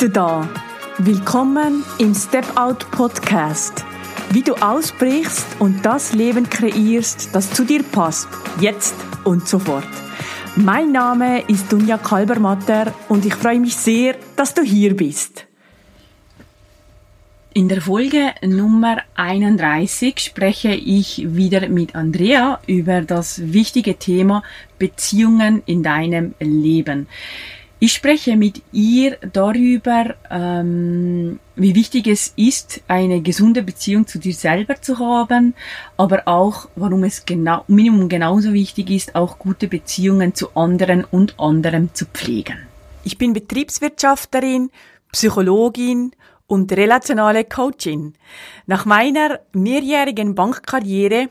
du da. Willkommen im Step Out Podcast. Wie du ausbrichst und das Leben kreierst, das zu dir passt, jetzt und sofort. Mein Name ist Dunja Kalbermatter und ich freue mich sehr, dass du hier bist. In der Folge Nummer 31 spreche ich wieder mit Andrea über das wichtige Thema Beziehungen in deinem Leben. Ich spreche mit ihr darüber, ähm, wie wichtig es ist, eine gesunde Beziehung zu dir selber zu haben, aber auch, warum es genau, Minimum genauso wichtig ist, auch gute Beziehungen zu anderen und anderem zu pflegen. Ich bin Betriebswirtschafterin, Psychologin und relationale Coachin. Nach meiner mehrjährigen Bankkarriere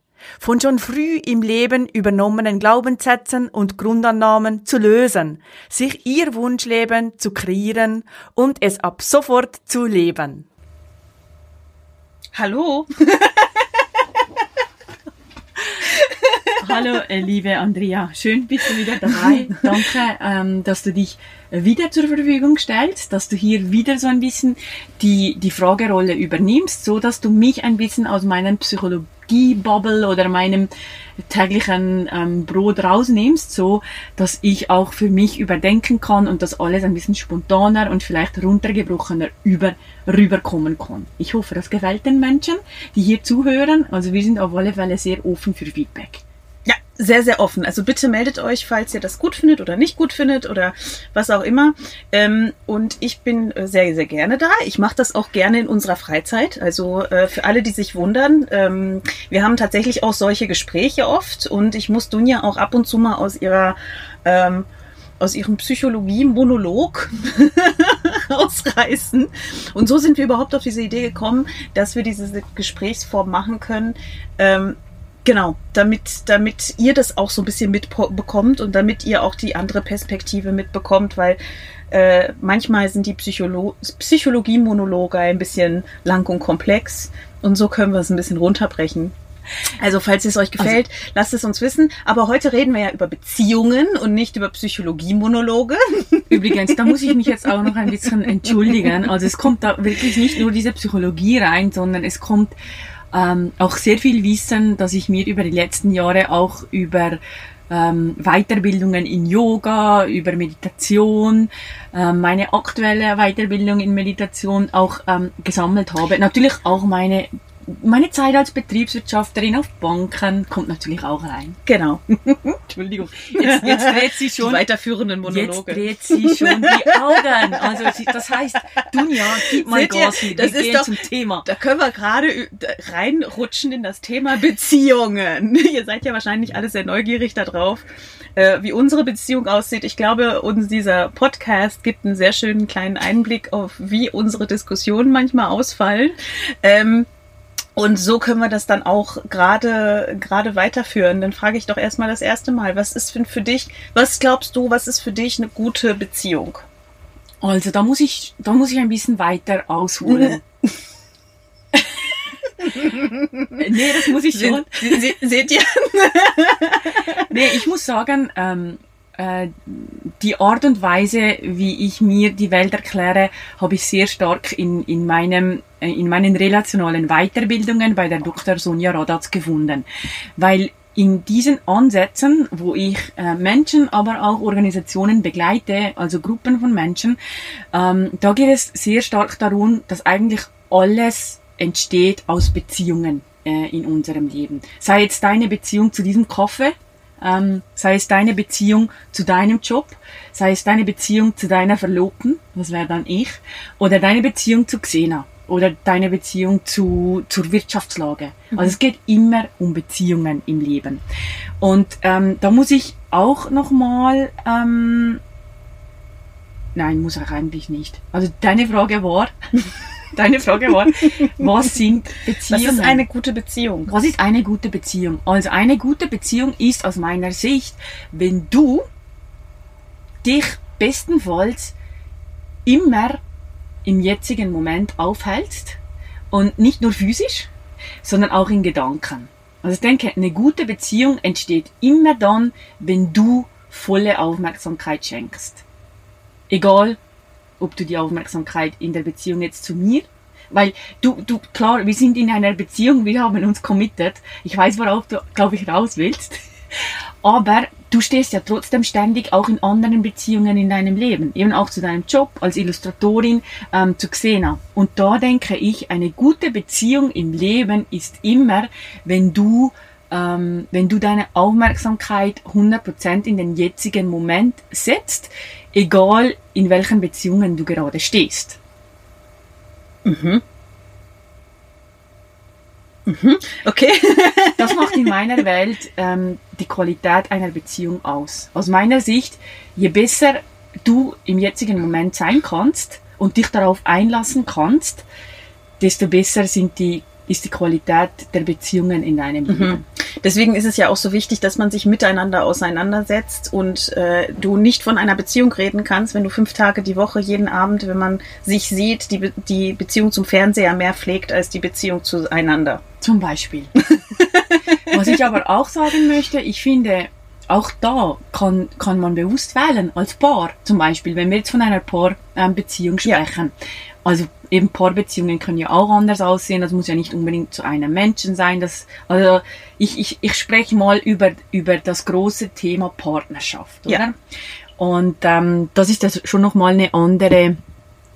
von schon früh im Leben übernommenen Glaubenssätzen und Grundannahmen zu lösen, sich ihr Wunschleben zu kreieren und es ab sofort zu leben. Hallo. Hallo, äh, liebe Andrea. Schön bist du wieder dabei. Danke, ähm, dass du dich wieder zur Verfügung stellst, dass du hier wieder so ein bisschen die, die Fragerolle übernimmst, so dass du mich ein bisschen aus meinem Psychologie Energiebubble oder meinem täglichen ähm, Brot rausnimmst, so dass ich auch für mich überdenken kann und das alles ein bisschen spontaner und vielleicht runtergebrochener über, rüberkommen kann. Ich hoffe, das gefällt den Menschen, die hier zuhören. Also wir sind auf alle Fälle sehr offen für Feedback sehr, sehr offen. Also bitte meldet euch, falls ihr das gut findet oder nicht gut findet oder was auch immer. Ähm, und ich bin äh, sehr, sehr gerne da. Ich mache das auch gerne in unserer Freizeit. Also äh, für alle, die sich wundern, ähm, wir haben tatsächlich auch solche Gespräche oft und ich muss Dunja auch ab und zu mal aus ihrer ähm, aus ihrem Psychologie-Monolog rausreißen. Und so sind wir überhaupt auf diese Idee gekommen, dass wir diese Gesprächsform machen können. Genau, damit, damit ihr das auch so ein bisschen mitbekommt und damit ihr auch die andere Perspektive mitbekommt, weil äh, manchmal sind die Psycholo Psychologie-Monologe ein bisschen lang und komplex und so können wir es ein bisschen runterbrechen. Also falls es euch gefällt, also, lasst es uns wissen. Aber heute reden wir ja über Beziehungen und nicht über Psychologie-Monologe. Übrigens, da muss ich mich jetzt auch noch ein bisschen entschuldigen. Also es kommt da wirklich nicht nur diese Psychologie rein, sondern es kommt ähm, auch sehr viel Wissen, das ich mir über die letzten Jahre auch über ähm, Weiterbildungen in Yoga, über Meditation, ähm, meine aktuelle Weiterbildung in Meditation auch ähm, gesammelt habe. Natürlich auch meine meine Zeit als Betriebswirtschafterin auf Banken kommt natürlich auch rein. Genau. Entschuldigung. Jetzt, jetzt dreht sie schon. Die weiterführenden Monologe. Jetzt dreht sie schon die Augen. Also das heißt, Dunja, gib mal Gas ihr, Das wir ist doch, zum Thema. Da können wir gerade reinrutschen in das Thema Beziehungen. ihr seid ja wahrscheinlich alle sehr neugierig darauf, äh, wie unsere Beziehung aussieht. Ich glaube, uns dieser Podcast gibt einen sehr schönen kleinen Einblick auf, wie unsere Diskussionen manchmal ausfallen. Ähm, und so können wir das dann auch gerade gerade weiterführen. Dann frage ich doch erstmal das erste Mal, was ist denn für dich, was glaubst du, was ist für dich eine gute Beziehung? Also da muss ich, da muss ich ein bisschen weiter ausholen. nee, das muss ich schon. Se, seht ihr? nee, ich muss sagen, ähm, äh, die Art und Weise, wie ich mir die Welt erkläre, habe ich sehr stark in, in, meinem, äh, in meinen relationalen Weiterbildungen bei der Dr. Sonja Radatz gefunden. Weil in diesen Ansätzen, wo ich äh, Menschen, aber auch Organisationen begleite, also Gruppen von Menschen, ähm, da geht es sehr stark darum, dass eigentlich alles entsteht aus Beziehungen äh, in unserem Leben. Sei jetzt deine Beziehung zu diesem Kaffee, ähm, sei es deine Beziehung zu deinem Job, sei es deine Beziehung zu deiner Verlobten, das wäre dann ich, oder deine Beziehung zu Xena oder deine Beziehung zu, zur Wirtschaftslage. Mhm. Also es geht immer um Beziehungen im Leben. Und ähm, da muss ich auch nochmal, ähm, nein, muss ich eigentlich nicht. Also deine Frage war, deine Frage war, was sind Beziehungen? Was ist eine gute Beziehung? Was ist eine gute Beziehung? Also eine gute Beziehung ist aus meiner Sicht, wenn du dich bestenfalls immer im jetzigen Moment aufhältst und nicht nur physisch, sondern auch in Gedanken. Also ich denke, eine gute Beziehung entsteht immer dann, wenn du volle Aufmerksamkeit schenkst. Egal, ob du die Aufmerksamkeit in der Beziehung jetzt zu mir, weil du, du, klar, wir sind in einer Beziehung, wir haben uns committed. Ich weiß, worauf du, glaube ich, raus willst. Aber du stehst ja trotzdem ständig auch in anderen Beziehungen in deinem Leben, eben auch zu deinem Job als Illustratorin ähm, zu Xena. Und da denke ich, eine gute Beziehung im Leben ist immer, wenn du ähm, wenn du deine Aufmerksamkeit 100% in den jetzigen Moment setzt, egal in welchen Beziehungen du gerade stehst. Mhm. Mhm. Okay. das macht in meiner Welt ähm, die Qualität einer Beziehung aus. Aus meiner Sicht, je besser du im jetzigen Moment sein kannst und dich darauf einlassen kannst, desto besser sind die ist die Qualität der Beziehungen in deinem Leben. Mhm. Deswegen ist es ja auch so wichtig, dass man sich miteinander auseinandersetzt und äh, du nicht von einer Beziehung reden kannst, wenn du fünf Tage die Woche, jeden Abend, wenn man sich sieht, die, Be die Beziehung zum Fernseher mehr pflegt als die Beziehung zueinander. Zum Beispiel. Was ich aber auch sagen möchte, ich finde, auch da kann, kann man bewusst wählen, als Paar zum Beispiel, wenn wir jetzt von einer Paarbeziehung sprechen. Ja. Also eben Paarbeziehungen können ja auch anders aussehen, das muss ja nicht unbedingt zu einem Menschen sein. Das, also ich, ich, ich spreche mal über, über das große Thema Partnerschaft, oder? Ja. Und ähm, das ist ja schon nochmal eine andere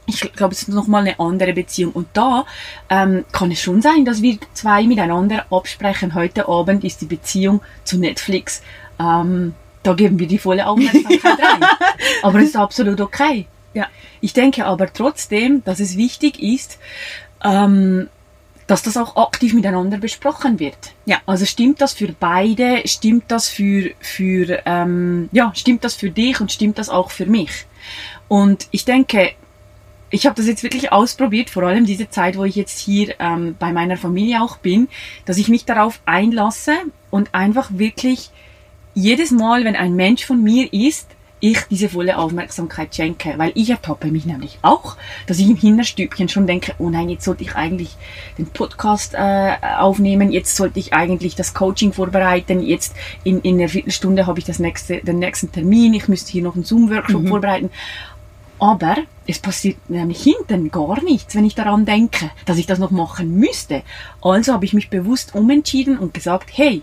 ich glaube, es ist nochmal eine andere Beziehung. Und da ähm, kann es schon sein, dass wir zwei miteinander absprechen, heute Abend ist die Beziehung zu Netflix. Ähm, da geben wir die volle Aufmerksamkeit rein. Aber es ist absolut okay. Ja. Ich denke aber trotzdem, dass es wichtig ist, ähm, dass das auch aktiv miteinander besprochen wird. Ja. Also stimmt das für beide, stimmt das für, für ähm, ja, stimmt das für dich und stimmt das auch für mich? Und ich denke, ich habe das jetzt wirklich ausprobiert, vor allem diese Zeit, wo ich jetzt hier ähm, bei meiner Familie auch bin, dass ich mich darauf einlasse und einfach wirklich jedes Mal, wenn ein Mensch von mir ist, ich diese volle Aufmerksamkeit schenke, weil ich ertappe mich nämlich auch, dass ich im Hinterstübchen schon denke, oh nein, jetzt sollte ich eigentlich den Podcast äh, aufnehmen, jetzt sollte ich eigentlich das Coaching vorbereiten, jetzt in, in einer Viertelstunde habe ich das nächste, den nächsten Termin, ich müsste hier noch einen Zoom-Workshop mhm. vorbereiten. Aber es passiert nämlich hinten gar nichts, wenn ich daran denke, dass ich das noch machen müsste. Also habe ich mich bewusst umentschieden und gesagt, hey,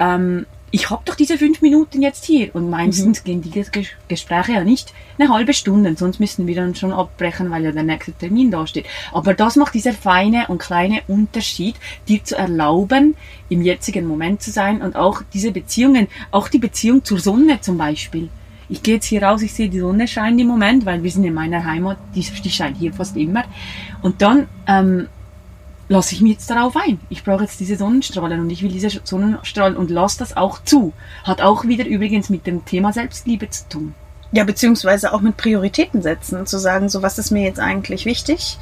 ähm, ich habe doch diese fünf Minuten jetzt hier und meistens mhm. gehen die Gespräche ja nicht eine halbe Stunde, sonst müssen wir dann schon abbrechen, weil ja der nächste Termin da steht. Aber das macht dieser feine und kleine Unterschied, dir zu erlauben, im jetzigen Moment zu sein und auch diese Beziehungen, auch die Beziehung zur Sonne zum Beispiel. Ich gehe jetzt hier raus, ich sehe die Sonne scheint im Moment, weil wir sind in meiner Heimat, die, die scheint hier fast immer. Und dann ähm, lasse ich mich jetzt darauf ein. Ich brauche jetzt diese Sonnenstrahlen und ich will diese Sonnenstrahlen und lasse das auch zu. Hat auch wieder übrigens mit dem Thema Selbstliebe zu tun. Ja, beziehungsweise auch mit Prioritäten setzen, zu sagen, so was ist mir jetzt eigentlich wichtig,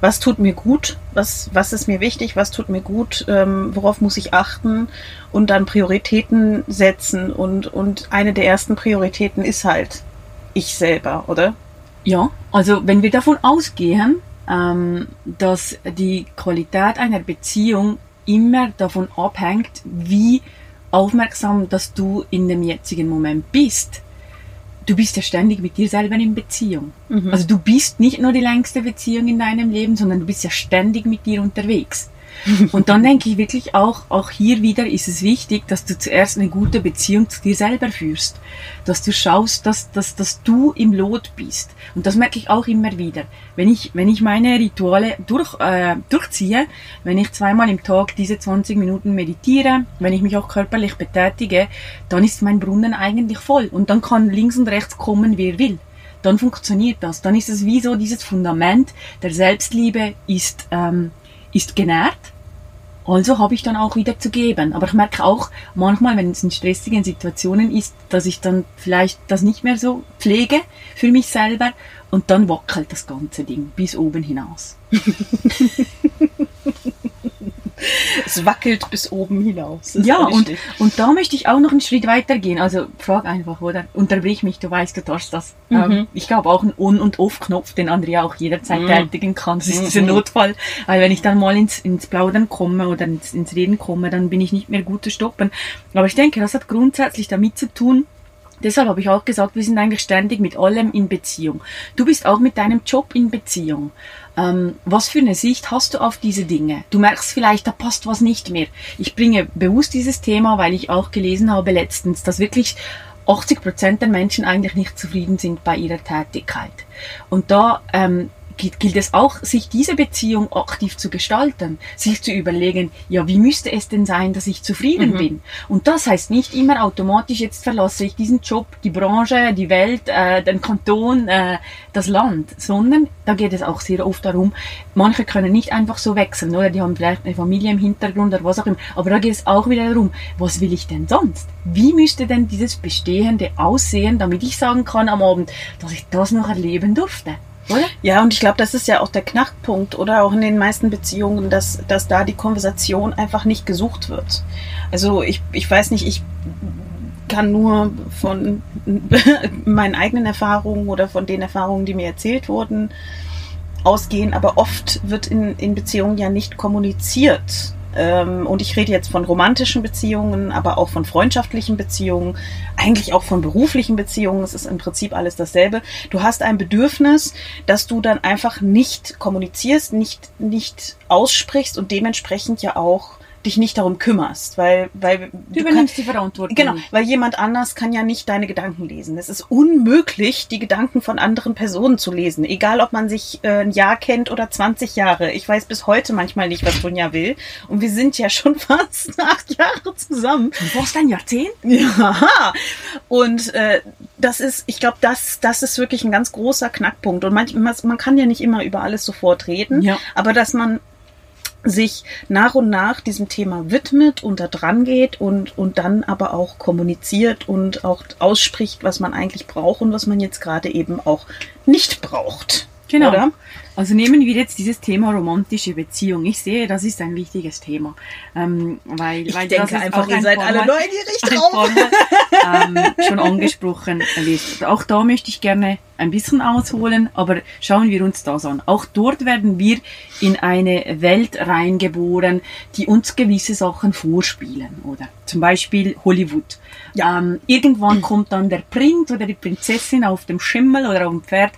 was tut mir gut, was, was ist mir wichtig, was tut mir gut, ähm, worauf muss ich achten und dann Prioritäten setzen und, und eine der ersten Prioritäten ist halt ich selber, oder? Ja, also wenn wir davon ausgehen, ähm, dass die Qualität einer Beziehung immer davon abhängt, wie aufmerksam, dass du in dem jetzigen Moment bist. Du bist ja ständig mit dir selber in Beziehung. Mhm. Also du bist nicht nur die längste Beziehung in deinem Leben, sondern du bist ja ständig mit dir unterwegs. Und dann denke ich wirklich auch, auch hier wieder ist es wichtig, dass du zuerst eine gute Beziehung zu dir selber führst. Dass du schaust, dass, dass, dass du im Lot bist. Und das merke ich auch immer wieder. Wenn ich, wenn ich meine Rituale durch, äh, durchziehe, wenn ich zweimal im Tag diese 20 Minuten meditiere, wenn ich mich auch körperlich betätige, dann ist mein Brunnen eigentlich voll. Und dann kann links und rechts kommen, wer will dann funktioniert das. Dann ist es wie so dieses Fundament der Selbstliebe ist ähm, ist genährt Also habe ich dann auch wieder zu geben. Aber ich merke auch manchmal, wenn es in stressigen Situationen ist, dass ich dann vielleicht das nicht mehr so pflege für mich selber und dann wackelt das ganze Ding bis oben hinaus. es wackelt bis oben hinaus. Ja, und, und da möchte ich auch noch einen Schritt weiter gehen. Also frag einfach, oder? Unterbrich mich, du weißt, du darfst das. Mhm. Ähm, ich habe auch einen On- und Off-Knopf, den Andrea auch jederzeit mhm. tätigen kann. Das ist mhm. dieser Notfall. Weil wenn ich dann mal ins, ins Plaudern komme oder ins, ins Reden komme, dann bin ich nicht mehr gut zu stoppen. Aber ich denke, das hat grundsätzlich damit zu tun, Deshalb habe ich auch gesagt, wir sind eigentlich ständig mit allem in Beziehung. Du bist auch mit deinem Job in Beziehung. Ähm, was für eine Sicht hast du auf diese Dinge? Du merkst vielleicht, da passt was nicht mehr. Ich bringe bewusst dieses Thema, weil ich auch gelesen habe letztens, dass wirklich 80 Prozent der Menschen eigentlich nicht zufrieden sind bei ihrer Tätigkeit. Und da ähm, gilt es auch, sich diese Beziehung aktiv zu gestalten, sich zu überlegen, ja, wie müsste es denn sein, dass ich zufrieden mhm. bin? Und das heißt nicht immer automatisch, jetzt verlasse ich diesen Job, die Branche, die Welt, äh, den Kanton, äh, das Land, sondern da geht es auch sehr oft darum, manche können nicht einfach so wechseln, oder die haben vielleicht eine Familie im Hintergrund oder was auch immer, aber da geht es auch wieder darum, was will ich denn sonst? Wie müsste denn dieses Bestehende aussehen, damit ich sagen kann am Abend, dass ich das noch erleben durfte? Oder? Ja, und ich glaube, das ist ja auch der Knackpunkt oder auch in den meisten Beziehungen, dass, dass da die Konversation einfach nicht gesucht wird. Also ich, ich weiß nicht, ich kann nur von meinen eigenen Erfahrungen oder von den Erfahrungen, die mir erzählt wurden, ausgehen, aber oft wird in, in Beziehungen ja nicht kommuniziert, und ich rede jetzt von romantischen Beziehungen, aber auch von freundschaftlichen Beziehungen, eigentlich auch von beruflichen Beziehungen. Es ist im Prinzip alles dasselbe. Du hast ein Bedürfnis, dass du dann einfach nicht kommunizierst, nicht, nicht aussprichst und dementsprechend ja auch dich nicht darum kümmerst, weil weil du, du übernimmst kann, die Verantwortung. Genau, weil jemand anders kann ja nicht deine Gedanken lesen. Es ist unmöglich, die Gedanken von anderen Personen zu lesen, egal ob man sich äh, ein Jahr kennt oder 20 Jahre. Ich weiß bis heute manchmal nicht, was Dunja will und wir sind ja schon fast acht Jahre zusammen. Du warst ein Jahrzehnt? Ja. Und äh, das ist, ich glaube, das das ist wirklich ein ganz großer Knackpunkt und manchmal man kann ja nicht immer über alles sofort reden, ja. aber dass man sich nach und nach diesem Thema widmet und da dran geht und, und dann aber auch kommuniziert und auch ausspricht, was man eigentlich braucht und was man jetzt gerade eben auch nicht braucht. Genau. Oder? Also nehmen wir jetzt dieses Thema romantische Beziehung. Ich sehe, das ist ein wichtiges Thema. Ähm, weil, ich weil denke einfach, ihr seid alle neugierig drauf. ähm, schon angesprochen wird. Auch da möchte ich gerne ein bisschen ausholen, aber schauen wir uns das an. Auch dort werden wir in eine Welt reingeboren, die uns gewisse Sachen vorspielen, oder? Zum Beispiel Hollywood. Ja. Ähm, irgendwann kommt dann der Prinz oder die Prinzessin auf dem Schimmel oder auf dem Pferd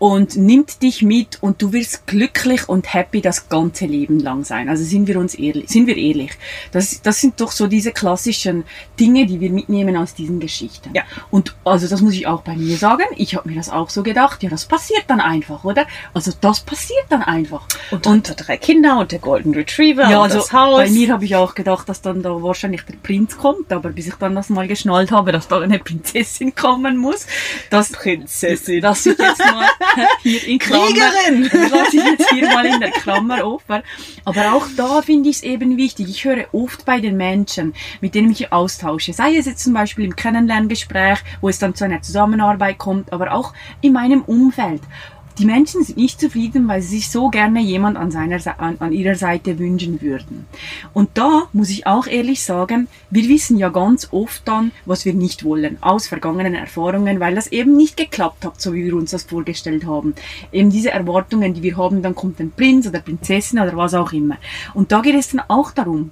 und nimmt dich mit und du wirst glücklich und happy das ganze Leben lang sein. Also sind wir uns ehrlich, sind wir ehrlich. Das, das sind doch so diese klassischen Dinge, die wir mitnehmen aus diesen Geschichten. Ja. Und also das muss ich auch bei mir sagen. Ich habe mir das auch so gedacht. Ja, das passiert dann einfach, oder? Also das passiert dann einfach. Und, und drei Kinder und der Golden Retriever ja, und also das Haus. Bei mir habe ich auch gedacht, dass dann da wahrscheinlich der Prinz kommt, aber bis ich dann das mal geschnallt habe, dass da eine Prinzessin kommen muss, das Prinzessin, dass ich jetzt mal hier in Klammer, Kriegerin! lasse ich jetzt hier mal in der Klammer offen. Aber auch da finde ich es eben wichtig. Ich höre oft bei den Menschen, mit denen ich austausche, sei es jetzt zum Beispiel im Kennenlerngespräch, wo es dann zu einer Zusammenarbeit kommt, aber auch in meinem Umfeld die Menschen sind nicht zufrieden, weil sie sich so gerne jemand an, seiner, an, an ihrer Seite wünschen würden. Und da muss ich auch ehrlich sagen, wir wissen ja ganz oft dann, was wir nicht wollen, aus vergangenen Erfahrungen, weil das eben nicht geklappt hat, so wie wir uns das vorgestellt haben. Eben diese Erwartungen, die wir haben, dann kommt ein Prinz oder Prinzessin oder was auch immer. Und da geht es dann auch darum,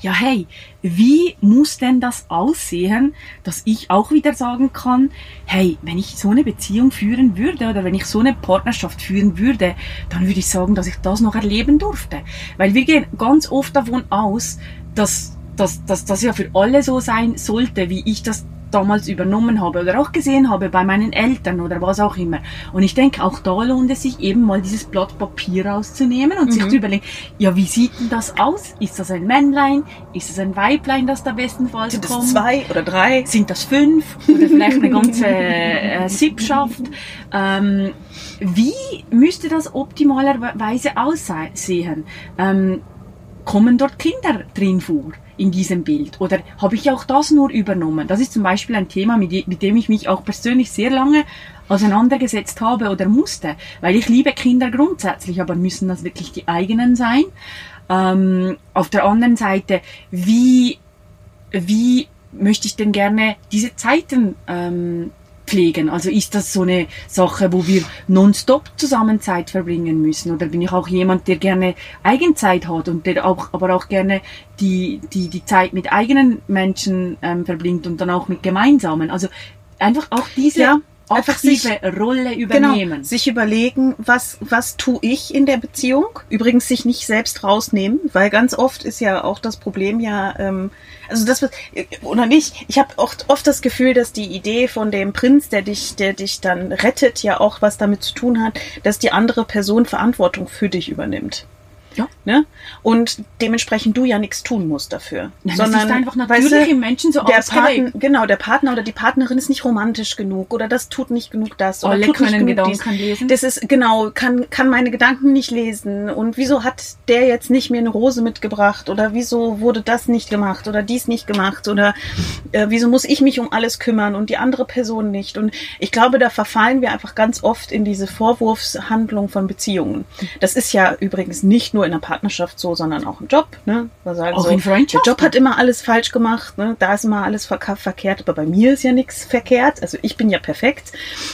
ja hey, wie muss denn das aussehen, dass ich auch wieder sagen kann, hey, wenn ich so eine Beziehung führen würde oder wenn ich so eine Partnerschaft führen würde, dann würde ich sagen, dass ich das noch erleben durfte. Weil wir gehen ganz oft davon aus, dass dass, dass das ja für alle so sein sollte, wie ich das damals übernommen habe oder auch gesehen habe bei meinen Eltern oder was auch immer. Und ich denke, auch da lohnt es sich eben mal dieses Blatt Papier rauszunehmen und mhm. sich zu überlegen, ja, wie sieht denn das aus? Ist das ein Männlein? Ist das ein Weiblein, das da bestenfalls Sind kommt? Sind das zwei oder drei? Sind das fünf? Oder vielleicht eine ganze äh, Sippschaft? Ähm, wie müsste das optimalerweise aussehen? Ähm, kommen dort Kinder drin vor in diesem Bild? Oder habe ich auch das nur übernommen? Das ist zum Beispiel ein Thema, mit, mit dem ich mich auch persönlich sehr lange auseinandergesetzt habe oder musste, weil ich liebe Kinder grundsätzlich, aber müssen das wirklich die eigenen sein? Ähm, auf der anderen Seite, wie, wie möchte ich denn gerne diese Zeiten ähm, pflegen? Also ist das so eine Sache, wo wir nonstop zusammen Zeit verbringen müssen? Oder bin ich auch jemand, der gerne Eigenzeit hat und der auch, aber auch gerne die, die, die Zeit mit eigenen Menschen ähm, verbringt und dann auch mit gemeinsamen? Also einfach auch diese ja einfach sich, Rolle übernehmen. Genau, sich überlegen, was, was tue ich in der Beziehung? Übrigens sich nicht selbst rausnehmen, weil ganz oft ist ja auch das Problem ja, ähm, also das oder nicht, ich habe oft, oft das Gefühl, dass die Idee von dem Prinz, der dich, der dich dann rettet, ja auch was damit zu tun hat, dass die andere Person Verantwortung für dich übernimmt. Ja. Ne? Und dementsprechend du ja nichts tun musst dafür. Nein, sondern das ist einfach natürlich weißt du, im Menschen so der Partner, Genau, der Partner oder die Partnerin ist nicht romantisch genug oder das tut nicht genug das oder Alle tut nicht genug dies. lesen. Das ist genau, kann, kann meine Gedanken nicht lesen. Und wieso hat der jetzt nicht mir eine Rose mitgebracht? Oder wieso wurde das nicht gemacht oder dies nicht gemacht? Oder äh, wieso muss ich mich um alles kümmern und die andere Person nicht? Und ich glaube, da verfallen wir einfach ganz oft in diese Vorwurfshandlung von Beziehungen. Das ist ja übrigens nicht nur in der Partnerschaft so, sondern auch im Job. Ne? Sagen auch so, in Freundschaft. Der Job hat immer alles falsch gemacht, ne? da ist immer alles ver verkehrt, aber bei mir ist ja nichts verkehrt. Also ich bin ja perfekt.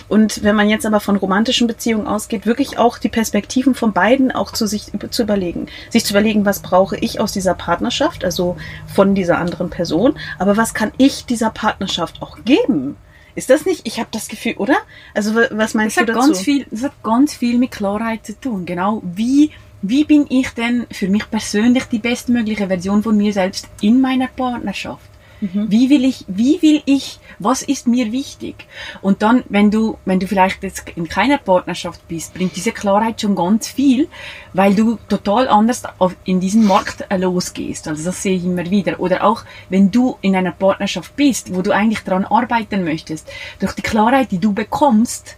Und wenn man jetzt aber von romantischen Beziehungen ausgeht, wirklich auch die Perspektiven von beiden auch zu sich zu überlegen. Sich zu überlegen, was brauche ich aus dieser Partnerschaft, also von dieser anderen Person, aber was kann ich dieser Partnerschaft auch geben? Ist das nicht? Ich habe das Gefühl, oder? Also was meinst das du dazu? Ganz viel, das hat ganz viel mit Klarheit zu tun. Genau wie wie bin ich denn für mich persönlich die bestmögliche Version von mir selbst in meiner Partnerschaft? Mhm. Wie will ich, wie will ich, was ist mir wichtig? Und dann, wenn du, wenn du vielleicht jetzt in keiner Partnerschaft bist, bringt diese Klarheit schon ganz viel, weil du total anders auf, in diesen Markt äh, losgehst. Also das sehe ich immer wieder. Oder auch, wenn du in einer Partnerschaft bist, wo du eigentlich daran arbeiten möchtest, durch die Klarheit, die du bekommst,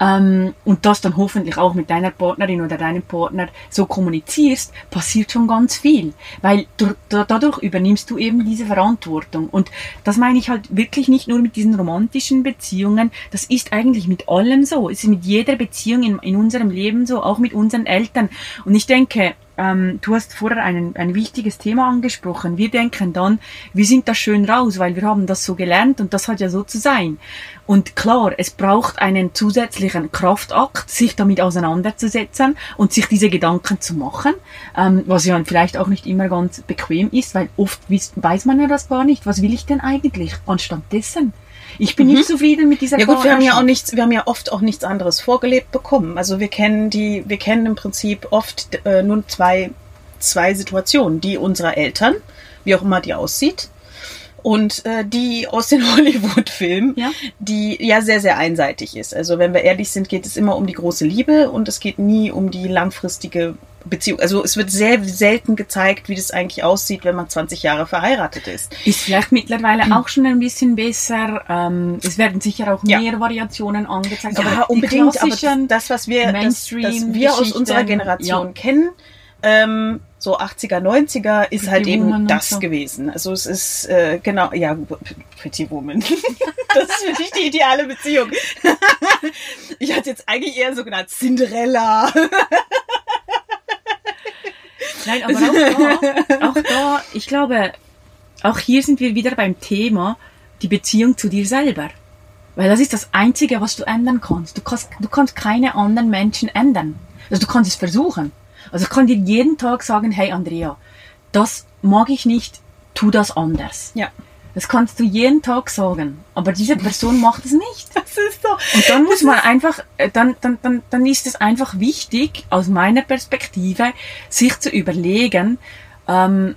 ähm, und das dann hoffentlich auch mit deiner Partnerin oder deinem Partner so kommunizierst, passiert schon ganz viel. Weil du, dadurch übernimmst du eben diese Verantwortung. Und das meine ich halt wirklich nicht nur mit diesen romantischen Beziehungen, das ist eigentlich mit allem so. Es ist mit jeder Beziehung in, in unserem Leben so, auch mit unseren Eltern. Und ich denke, ähm, du hast vorher ein, ein wichtiges Thema angesprochen. Wir denken dann, wir sind da schön raus, weil wir haben das so gelernt und das hat ja so zu sein. Und klar, es braucht einen zusätzlichen Kraftakt, sich damit auseinanderzusetzen und sich diese Gedanken zu machen, ähm, was ja vielleicht auch nicht immer ganz bequem ist, weil oft weiß man ja das gar nicht. Was will ich denn eigentlich anstatt dessen? Ich bin mhm. nicht zufrieden mit dieser Ja gut, wir haben ja auch nichts, wir haben ja oft auch nichts anderes vorgelebt bekommen. Also wir kennen die, wir kennen im Prinzip oft äh, nur zwei, zwei Situationen, die unserer Eltern, wie auch immer die aussieht, und äh, die aus den Hollywood-Filmen, ja? die ja sehr, sehr einseitig ist. Also wenn wir ehrlich sind, geht es immer um die große Liebe und es geht nie um die langfristige Beziehung. Also es wird sehr selten gezeigt, wie das eigentlich aussieht, wenn man 20 Jahre verheiratet ist. Ist vielleicht mittlerweile hm. auch schon ein bisschen besser. Ähm, es werden sicher auch mehr ja. Variationen angezeigt. Ja, aber unbedingt. Aber das, was wir, das, das wir aus unserer Generation ja. kennen, ähm, so 80er, 90er ist Pretty halt eben das so. gewesen. Also es ist äh, genau, ja, Pretty Woman. das ist für dich die ideale Beziehung. ich hatte jetzt eigentlich eher so genannt Cinderella. Nein, aber auch da, auch da, ich glaube, auch hier sind wir wieder beim Thema die Beziehung zu dir selber. Weil das ist das Einzige, was du ändern kannst. Du kannst, du kannst keine anderen Menschen ändern. Also du kannst es versuchen. Also ich kann dir jeden Tag sagen, hey Andrea, das mag ich nicht, tu das anders. Ja. Das kannst du jeden Tag sagen. Aber diese Person macht es nicht. Das ist so. Und dann muss man einfach, äh, dann, dann, dann, dann ist es einfach wichtig, aus meiner Perspektive, sich zu überlegen, ähm,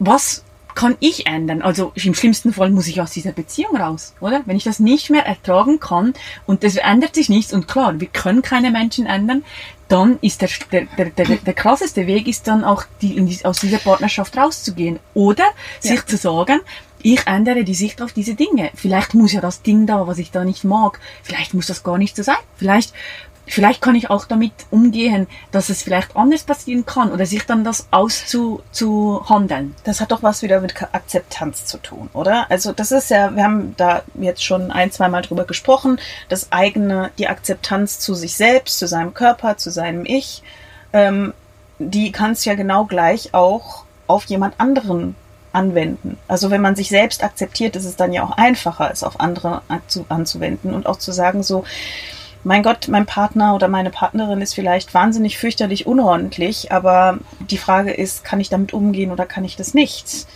was kann ich ändern? Also im schlimmsten Fall muss ich aus dieser Beziehung raus, oder? Wenn ich das nicht mehr ertragen kann und es ändert sich nichts und klar, wir können keine Menschen ändern, dann ist der, der, der, der, der krasseste Weg ist dann auch die, die, aus dieser Partnerschaft rauszugehen. Oder sich ja. zu sagen, ich ändere die Sicht auf diese Dinge. Vielleicht muss ja das Ding da, was ich da nicht mag, vielleicht muss das gar nicht so sein. Vielleicht vielleicht kann ich auch damit umgehen, dass es vielleicht anders passieren kann oder sich dann das auszuhandeln. Das hat doch was wieder mit Akzeptanz zu tun, oder? Also das ist ja, wir haben da jetzt schon ein, zwei Mal drüber gesprochen, das eigene, die Akzeptanz zu sich selbst, zu seinem Körper, zu seinem Ich, ähm, die kann es ja genau gleich auch auf jemand anderen anwenden. Also wenn man sich selbst akzeptiert, ist es dann ja auch einfacher, es auf andere anzuwenden und auch zu sagen so, mein Gott, mein Partner oder meine Partnerin ist vielleicht wahnsinnig fürchterlich unordentlich, aber die Frage ist, kann ich damit umgehen oder kann ich das nicht?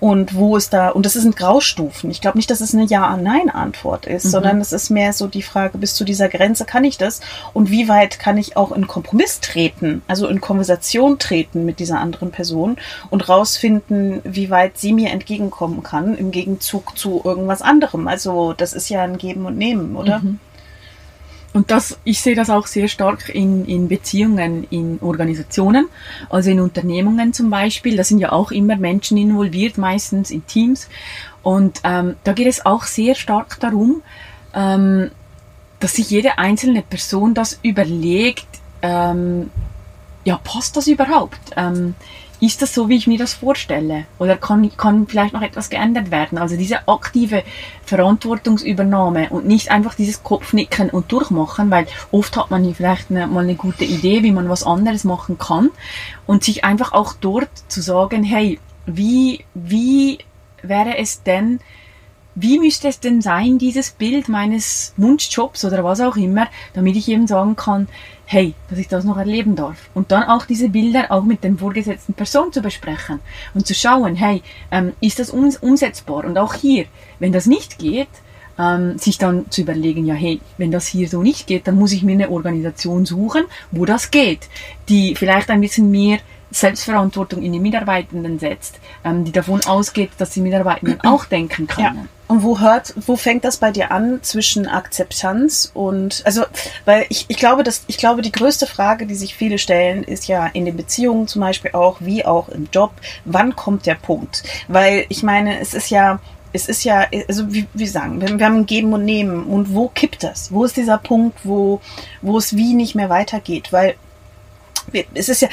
Und wo ist da, und das sind Graustufen. Ich glaube nicht, dass es eine Ja-Nein-Antwort ist, mhm. sondern es ist mehr so die Frage, bis zu dieser Grenze kann ich das? Und wie weit kann ich auch in Kompromiss treten, also in Konversation treten mit dieser anderen Person und rausfinden, wie weit sie mir entgegenkommen kann im Gegenzug zu irgendwas anderem. Also das ist ja ein Geben und Nehmen, oder? Mhm. Und das, ich sehe das auch sehr stark in, in Beziehungen, in Organisationen, also in Unternehmungen zum Beispiel. Da sind ja auch immer Menschen involviert, meistens in Teams. Und ähm, da geht es auch sehr stark darum, ähm, dass sich jede einzelne Person das überlegt, ähm, ja, passt das überhaupt? Ähm, ist das so, wie ich mir das vorstelle? Oder kann, kann vielleicht noch etwas geändert werden? Also diese aktive Verantwortungsübernahme und nicht einfach dieses Kopfnicken und durchmachen, weil oft hat man vielleicht eine, mal eine gute Idee, wie man was anderes machen kann und sich einfach auch dort zu sagen, hey, wie, wie wäre es denn, wie müsste es denn sein, dieses Bild meines Wunschjobs oder was auch immer, damit ich eben sagen kann, hey, dass ich das noch erleben darf. Und dann auch diese Bilder auch mit den vorgesetzten Personen zu besprechen und zu schauen, hey, ähm, ist das uns umsetzbar? Und auch hier, wenn das nicht geht, ähm, sich dann zu überlegen, ja, hey, wenn das hier so nicht geht, dann muss ich mir eine Organisation suchen, wo das geht, die vielleicht ein bisschen mehr Selbstverantwortung in die Mitarbeitenden setzt, ähm, die davon ausgeht, dass die Mitarbeitenden auch denken können. Ja. Und wo hört, wo fängt das bei dir an zwischen Akzeptanz und, also, weil ich, ich glaube, dass, ich glaube, die größte Frage, die sich viele stellen, ist ja in den Beziehungen zum Beispiel auch, wie auch im Job, wann kommt der Punkt? Weil ich meine, es ist ja, es ist ja, also wie, wie sagen, wir haben ein Geben und Nehmen und wo kippt das? Wo ist dieser Punkt, wo, wo es wie nicht mehr weitergeht? Weil es ist ja,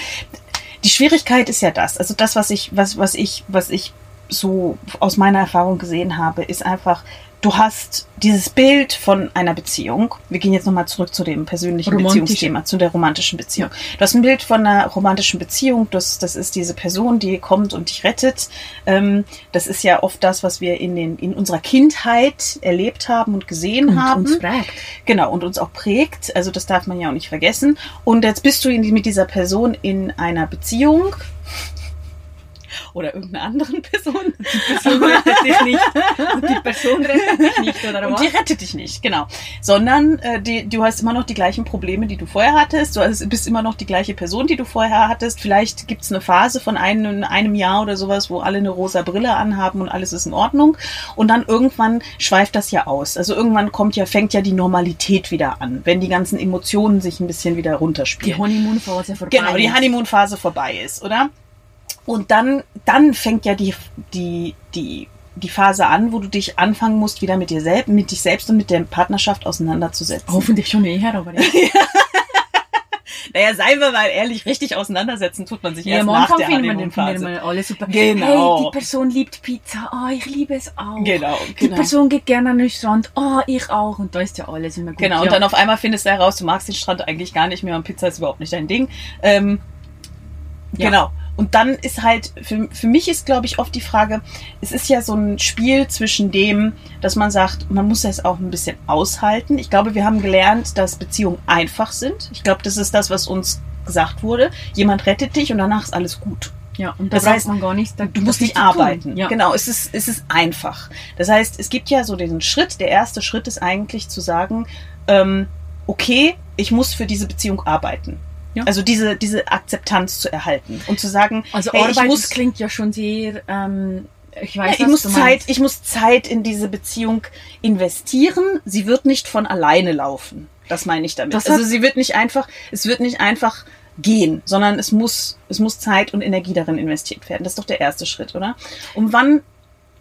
die Schwierigkeit ist ja das, also das, was ich, was, was ich, was ich so aus meiner Erfahrung gesehen habe, ist einfach, du hast dieses Bild von einer Beziehung. Wir gehen jetzt nochmal zurück zu dem persönlichen Romantisch. Beziehungsthema, zu der romantischen Beziehung. Du hast ein Bild von einer romantischen Beziehung. Das, das ist diese Person, die kommt und dich rettet. Ähm, das ist ja oft das, was wir in, den, in unserer Kindheit erlebt haben und gesehen und haben. Uns prägt. Genau, und uns auch prägt. Also das darf man ja auch nicht vergessen. Und jetzt bist du in, mit dieser Person in einer Beziehung oder irgendeiner anderen Person. Die Person rettet dich nicht. Und die Person rettet dich nicht, oder was? Die rettet dich nicht, genau. Sondern äh, die, du hast immer noch die gleichen Probleme, die du vorher hattest. Du hast, bist immer noch die gleiche Person, die du vorher hattest. Vielleicht gibt es eine Phase von einem, einem Jahr oder sowas, wo alle eine rosa Brille anhaben und alles ist in Ordnung. Und dann irgendwann schweift das ja aus. Also irgendwann kommt ja, fängt ja die Normalität wieder an, wenn die ganzen Emotionen sich ein bisschen wieder runterspielen. Die Honeymoon-Phase vorbei Genau, die Honeymoon-Phase vorbei ist, oder? Und dann, dann fängt ja die, die, die, die Phase an, wo du dich anfangen musst, wieder mit dir selbst, mit dich selbst und mit der Partnerschaft auseinanderzusetzen. Hoffentlich schon eher, aber ja. Naja, seien wir mal ehrlich, richtig auseinandersetzen tut man sich ja, erst nach der Honeymoon-Phase. Man alles super. Genau. Hey, die Person liebt Pizza. Oh, ich liebe es auch. Genau, genau. Die Person geht gerne an den Strand. Oh, ich auch. Und da ist ja alles immer gut. Genau, und ja. dann auf einmal findest du heraus, du magst den Strand eigentlich gar nicht mehr und Pizza ist überhaupt nicht dein Ding. Ähm, ja. Genau. Und dann ist halt, für, für mich ist, glaube ich, oft die Frage, es ist ja so ein Spiel zwischen dem, dass man sagt, man muss das auch ein bisschen aushalten. Ich glaube, wir haben gelernt, dass Beziehungen einfach sind. Ich glaube, das ist das, was uns gesagt wurde. Jemand rettet dich und danach ist alles gut. Ja, und das heißt, man gar nichts, du musst nicht arbeiten. Ja. Genau, es ist, es ist einfach. Das heißt, es gibt ja so diesen Schritt. Der erste Schritt ist eigentlich zu sagen, ähm, okay, ich muss für diese Beziehung arbeiten. Ja. Also diese, diese Akzeptanz zu erhalten und zu sagen, also hey, Arbeit ich muss, klingt ja schon sehr, ähm, ich weiß, ja, ich muss Zeit, ich muss Zeit in diese Beziehung investieren. Sie wird nicht von alleine laufen. Das meine ich damit. Das also sie wird nicht einfach, es wird nicht einfach gehen, sondern es muss, es muss Zeit und Energie darin investiert werden. Das ist doch der erste Schritt, oder? Und wann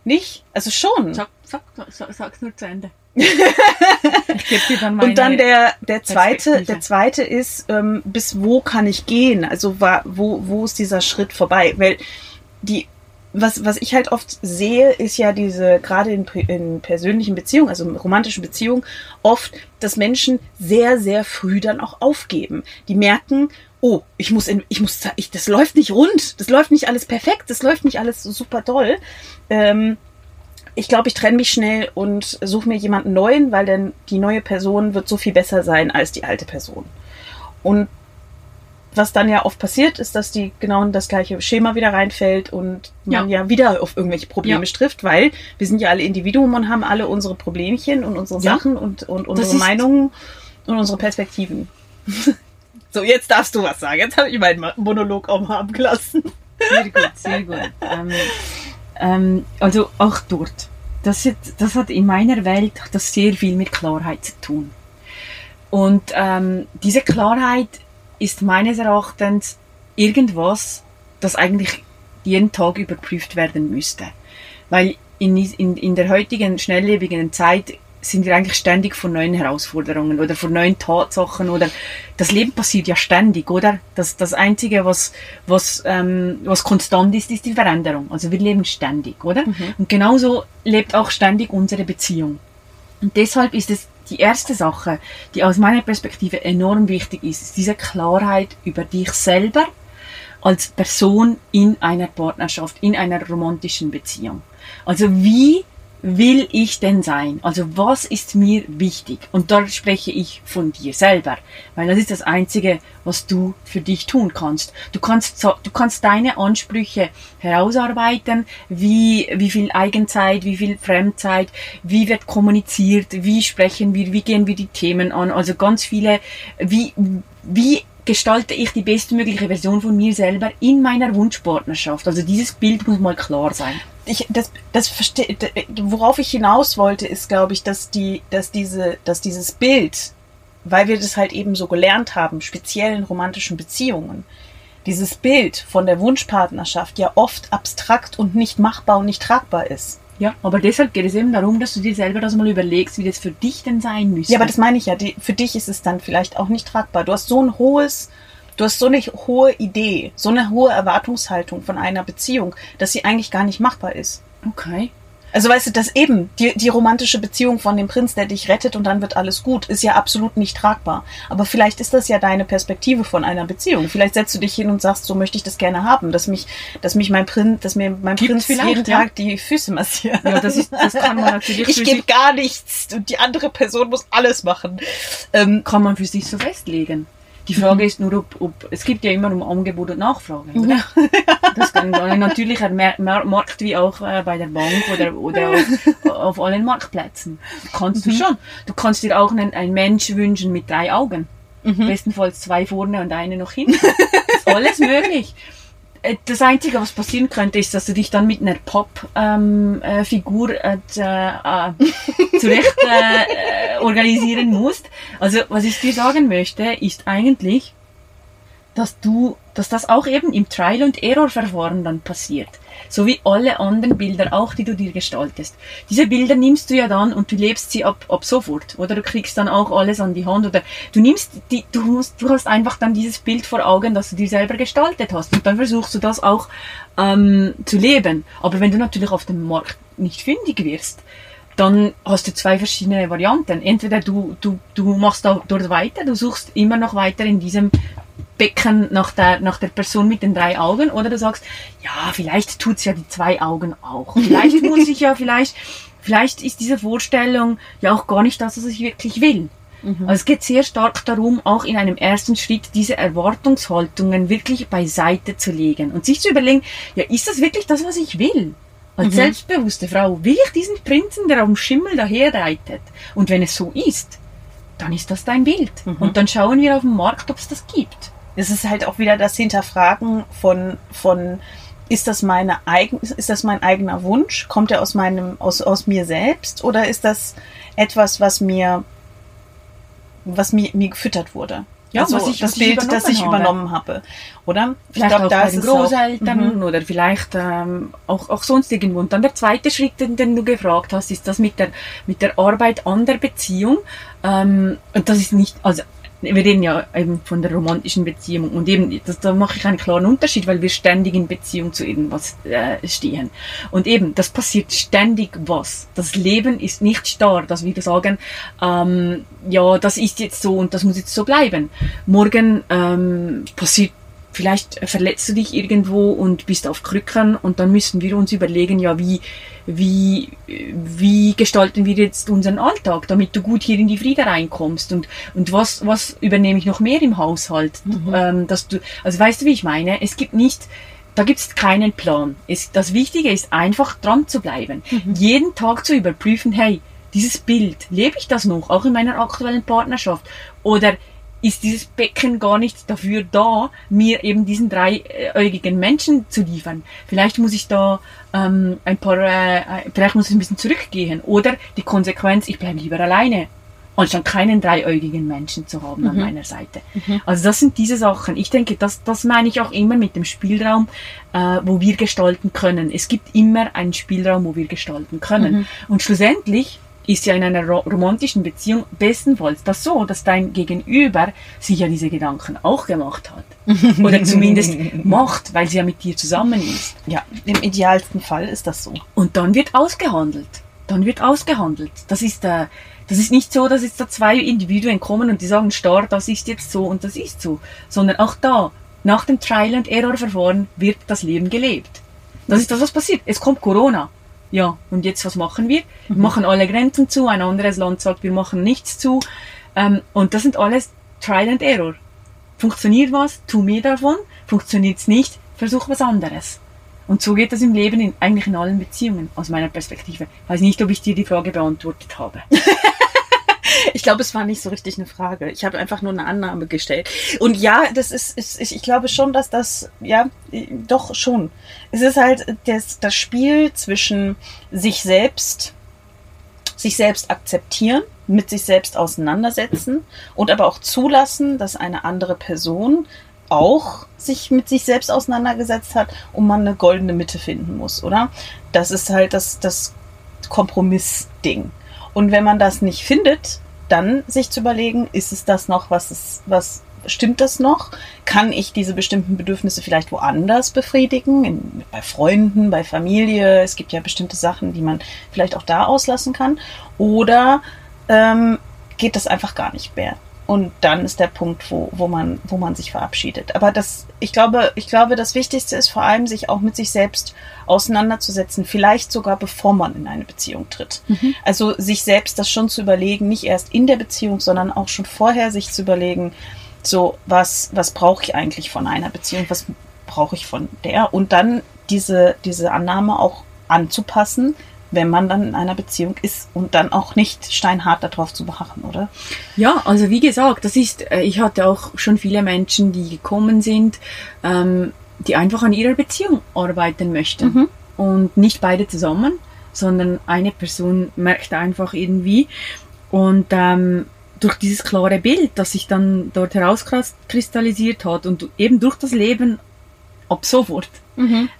Nicht? Also schon. Sag, sag, sag, sag's nur zu Ende. ich dann meine Und dann der, der zweite, der zweite ist, ähm, bis wo kann ich gehen? Also wo, wo ist dieser Schritt vorbei? Weil die, was, was ich halt oft sehe, ist ja diese, gerade in, in persönlichen Beziehungen, also in romantischen Beziehungen, oft, dass Menschen sehr, sehr früh dann auch aufgeben. Die merken, oh, ich muss in, ich muss, ich, das läuft nicht rund, das läuft nicht alles perfekt, das läuft nicht alles so super toll. Ähm, ich glaube, ich trenne mich schnell und suche mir jemanden neuen, weil dann die neue Person wird so viel besser sein als die alte Person. Und was dann ja oft passiert, ist, dass die genau in das gleiche Schema wieder reinfällt und man ja, wieder auf irgendwelche Probleme Ja. trifft, weil wir sind ja alle Individuen und haben alle unsere Problemchen und unsere Ja. Sachen und, und unsere Meinungen und unsere Perspektiven. so, jetzt darfst du was sagen. Jetzt habe ich meinen Monolog auch mal abgelassen. Sehr gut, sehr gut. Ähm, ähm, also auch dort. Das, hat- das hat in meiner Welt das sehr viel mit Klarheit zu tun. Und ähm, diese Klarheit ist meines Erachtens irgendwas, das eigentlich jeden Tag überprüft werden müsste. Weil in, in, in der heutigen schnelllebigen Zeit sind wir eigentlich ständig vor neuen Herausforderungen oder vor neuen Tatsachen oder das Leben passiert ja ständig, oder? Das, das Einzige, was, was, ähm, was konstant ist, ist die Veränderung. Also wir leben ständig, oder? Und genauso lebt auch ständig unsere Beziehung. Und deshalb ist es die erste Sache, die aus meiner Perspektive enorm wichtig ist, ist diese Klarheit über dich selber als Person in einer Partnerschaft, in einer romantischen Beziehung. Also wie will ich denn sein? Also was ist mir wichtig? Und da spreche ich von dir selber, weil das ist das Einzige, was du für dich tun kannst. Du kannst, du kannst deine Ansprüche herausarbeiten, wie, wie viel Eigenzeit, wie viel Fremdzeit, wie wird kommuniziert, wie sprechen wir, wie gehen wir die Themen an, also ganz viele, wie, wie gestalte ich die bestmögliche Version von mir selber in meiner Wunschpartnerschaft. Also dieses Bild muss mal klar sein. ich, das, das verstehe, worauf ich hinaus wollte, ist, glaube ich, dass die, dass diese, dass dieses Bild, weil wir das halt eben so gelernt haben, speziell in romantischen Beziehungen, dieses Bild von der Wunschpartnerschaft ja oft abstrakt und nicht machbar und nicht tragbar ist. Ja, aber deshalb geht es eben darum, dass du dir selber das mal überlegst, wie das für dich denn sein müsste. Ja, aber das meine ich ja. Die, für dich ist es dann vielleicht auch nicht tragbar. Du hast so ein hohes, du hast so eine hohe Idee, so eine hohe Erwartungshaltung von einer Beziehung, dass sie eigentlich gar nicht machbar ist. okay. Also weißt du, das eben, die, die romantische Beziehung von dem Prinz, der dich rettet und dann wird alles gut, ist ja absolut nicht tragbar. Aber vielleicht ist das ja deine Perspektive von einer Beziehung. Vielleicht setzt du dich hin und sagst, so möchte ich das gerne haben, dass mich, dass mich mein Prinz, dass mir mein Gibt Prinz jeden ja. Tag die Füße massiert. Ja, das ist, das kann man natürlich ich gebe gar nichts und die andere Person muss alles machen. Ähm, kann man für sich so festlegen. Die Frage ist nur, ob, ob, es gibt ja immer um Angebot und Nachfrage, oder? Das kann ein natürlicher Markt wie auch äh, bei der Bank oder, oder auf, auf allen Marktplätzen. Kannst du schon. Du kannst dir auch einen, einen Mensch wünschen mit drei Augen. Bestenfalls zwei vorne und eine noch hinten. ist alles möglich. Äh, Das Einzige, was passieren könnte, ist, dass du dich dann mit einer Pop-Figur äh, t- äh, zurecht äh, äh, organisieren musst. Also, was ich dir sagen möchte, ist eigentlich, dass du, dass das auch eben im Trial- und Error-Verfahren dann passiert. So wie alle anderen Bilder auch, die du dir gestaltest. Diese Bilder nimmst du ja dann und du lebst sie ab, ab sofort. Oder du kriegst dann auch alles an die Hand. Oder du nimmst die, du musst, du hast einfach dann dieses Bild vor Augen, das du dir selber gestaltet hast. Und dann versuchst du das auch ähm, zu leben. Aber wenn du natürlich auf dem Markt nicht fündig wirst, dann hast du zwei verschiedene Varianten. Entweder du, du, du machst dort weiter, du suchst immer noch weiter in diesem Becken nach der, nach der Person mit den drei Augen oder du sagst, ja, vielleicht tut's ja die zwei Augen auch. Vielleicht muss ich ja, vielleicht, vielleicht ist diese Vorstellung ja auch gar nicht das, was ich wirklich will. Also es geht sehr stark darum, auch in einem ersten Schritt diese Erwartungshaltungen wirklich beiseite zu legen und sich zu überlegen, ja, ist das wirklich das, was ich will? Als selbstbewusste Frau, will ich diesen Prinzen, der am Schimmel daherreitet? Und wenn es so ist, dann ist das dein Bild. Und dann schauen wir auf dem Markt, ob es das gibt. Es ist halt auch wieder das Hinterfragen von, von ist das meine eigen, ist das mein eigener Wunsch? Kommt er aus meinem, aus, aus mir selbst? Oder ist das etwas, was mir, was mir, mir gefüttert wurde? Ja, also was ich- das was ich Bild, das ich übernommen habe. habe, oder? Vielleicht glaub, auch bei den es auch- Großeltern Mhm. oder vielleicht ähm, auch, auch sonst irgendwo. Und dann der zweite Schritt, den, den du gefragt hast, ist das mit der, mit der Arbeit an der Beziehung. Ähm, und das ist nicht, also wir reden ja eben von der romantischen Beziehung und eben, das, da mache ich einen klaren Unterschied, weil wir ständig in Beziehung zu irgendwas äh, stehen. Und eben, das passiert ständig was. Das Leben ist nicht starr, dass wir sagen, ähm, ja, das ist jetzt so und das muss jetzt so bleiben. Morgen ähm, passiert vielleicht verletzt du dich irgendwo und bist auf Krücken und dann müssen wir uns überlegen, ja, wie, wie, wie gestalten wir jetzt unseren Alltag, damit du gut hier in die Friede reinkommst und, und was, was übernehme ich noch mehr im Haushalt, ähm, dass du, also weißt du, wie ich meine? Es gibt nicht, da gibt es keinen Plan. Es, das Wichtige ist einfach dran zu bleiben. Jeden Tag zu überprüfen, hey, dieses Bild, lebe ich das noch, auch in meiner aktuellen Partnerschaft? Oder ist dieses Becken gar nicht dafür da, mir eben diesen dreiäugigen Menschen zu liefern. Vielleicht muss ich da ähm, ein paar, äh, vielleicht muss ich ein bisschen zurückgehen. Oder die Konsequenz, ich bleibe lieber alleine, anstatt keinen dreiäugigen Menschen zu haben an meiner Seite. Also das sind diese Sachen. Ich denke, das, das meine ich auch immer mit dem Spielraum, äh, wo wir gestalten können. Es gibt immer einen Spielraum, wo wir gestalten können. Und schlussendlich ist ja in einer ro romantischen Beziehung bestenfalls das so, dass dein Gegenüber sich ja diese Gedanken auch gemacht hat. Oder zumindest macht, weil sie ja mit dir zusammen ist. Ja, im idealsten Fall ist das so. Und dann wird ausgehandelt. Dann wird ausgehandelt. Das ist, äh, das ist nicht so, dass jetzt da zwei Individuen kommen und die sagen starr, das ist jetzt so und das ist so. Sondern auch da, nach dem Trial and Error Verfahren wird das Leben gelebt. Das ist das, was passiert. Es kommt Corona. Ja, und jetzt was machen wir? Wir machen alle Grenzen zu, ein anderes Land sagt, wir machen nichts zu. Ähm, und das sind alles Trial and Error. Funktioniert was, tu mehr davon. Funktioniert's nicht, versuch was anderes. Und so geht das im Leben in, eigentlich in allen Beziehungen, aus meiner Perspektive. Ich weiß nicht, ob ich dir die Frage beantwortet habe. Ich glaube, es war nicht so richtig eine Frage. Ich habe einfach nur eine Annahme gestellt. Und ja, das ist, ist ich, ich glaube schon, dass das, ja, doch schon. Es ist halt das, das Spiel zwischen sich selbst, sich selbst akzeptieren, mit sich selbst auseinandersetzen und aber auch zulassen, dass eine andere Person auch sich mit sich selbst auseinandergesetzt hat und man eine goldene Mitte finden muss, oder? Das ist halt das, das Kompromissding. Und wenn man das nicht findet, dann sich zu überlegen, ist es das noch, was es, was stimmt das noch? Kann ich diese bestimmten Bedürfnisse vielleicht woanders befriedigen? In, bei Freunden, bei Familie? Es gibt ja bestimmte Sachen, die man vielleicht auch da auslassen kann. Oder ähm, geht das einfach gar nicht mehr? Und dann ist der Punkt, wo, wo man, wo man sich verabschiedet. Aber das, ich glaube, ich glaube, das Wichtigste ist vor allem, sich auch mit sich selbst auseinanderzusetzen, vielleicht sogar bevor man in eine Beziehung tritt. Also sich selbst das schon zu überlegen, nicht erst in der Beziehung, sondern auch schon vorher sich zu überlegen, so, was, was brauche ich eigentlich von einer Beziehung, was brauche ich von der? Und dann diese, diese Annahme auch anzupassen, wenn man dann in einer Beziehung ist und dann auch nicht steinhart darauf zu beharren, oder? Ja, also wie gesagt, das ist, äh, ich hatte auch schon viele Menschen, die gekommen sind, ähm, die einfach an ihrer Beziehung arbeiten möchten. Und nicht beide zusammen, sondern eine Person merkt einfach irgendwie. Und ähm, durch dieses klare Bild, das sich dann dort herauskristallisiert hat und eben durch das Leben ab sofort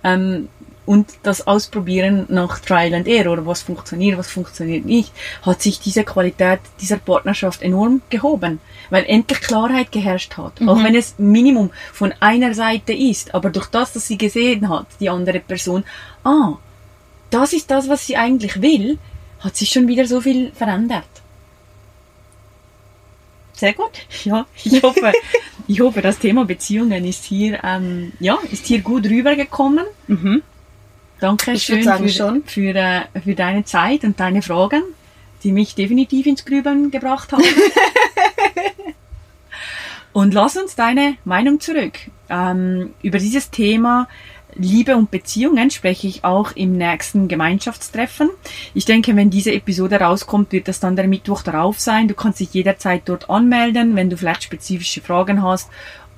ähm, und das Ausprobieren nach Trial and Error, was funktioniert, was funktioniert nicht, hat sich diese Qualität dieser Partnerschaft enorm gehoben, weil endlich Klarheit geherrscht hat. Auch wenn es Minimum von einer Seite ist, aber durch das, dass sie gesehen hat, die andere Person, ah, das ist das, was sie eigentlich will, hat sich schon wieder so viel verändert. Sehr gut. Ja, ich hoffe, ich hoffe, das Thema Beziehungen ist hier, ähm, ja, ist hier gut rübergekommen. Mhm. Danke schön für, schon. Für, äh, für deine Zeit und deine Fragen, die mich definitiv ins Grübeln gebracht haben. und lass uns deine Meinung zurück. Ähm, über dieses Thema Liebe und Beziehungen spreche ich auch im nächsten Gemeinschaftstreffen. Ich denke, wenn diese Episode rauskommt, wird das dann der Mittwoch darauf sein. Du kannst dich jederzeit dort anmelden, wenn du vielleicht spezifische Fragen hast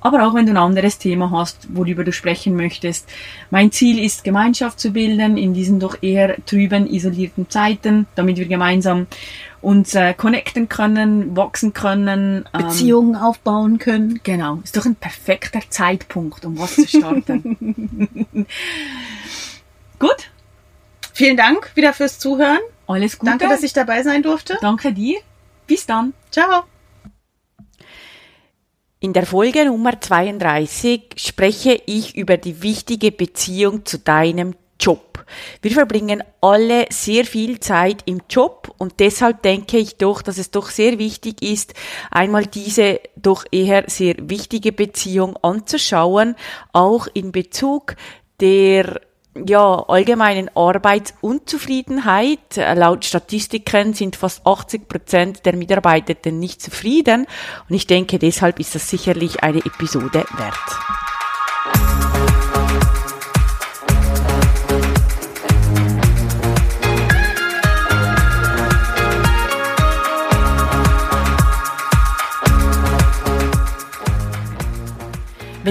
aber auch wenn du ein anderes Thema hast, worüber du sprechen möchtest. Mein Ziel ist, Gemeinschaft zu bilden in diesen doch eher trüben, isolierten Zeiten, damit wir gemeinsam uns äh, connecten können, wachsen können. Ähm, Beziehungen aufbauen können. Genau, ist doch ein perfekter Zeitpunkt, um was zu starten. Gut. Vielen Dank wieder fürs Zuhören. Alles Gute. Danke, dass ich dabei sein durfte. Danke dir. Bis dann. Ciao. In der Folge Nummer 32 spreche ich über die wichtige Beziehung zu deinem Job. Wir verbringen alle sehr viel Zeit im Job und deshalb denke ich doch, dass es doch sehr wichtig ist, einmal diese doch eher sehr wichtige Beziehung anzuschauen, auch in Bezug der ja, allgemeinen Arbeitsunzufriedenheit. Laut Statistiken sind fast 80 Prozent der Mitarbeitenden nicht zufrieden und ich denke, deshalb ist das sicherlich eine Episode wert.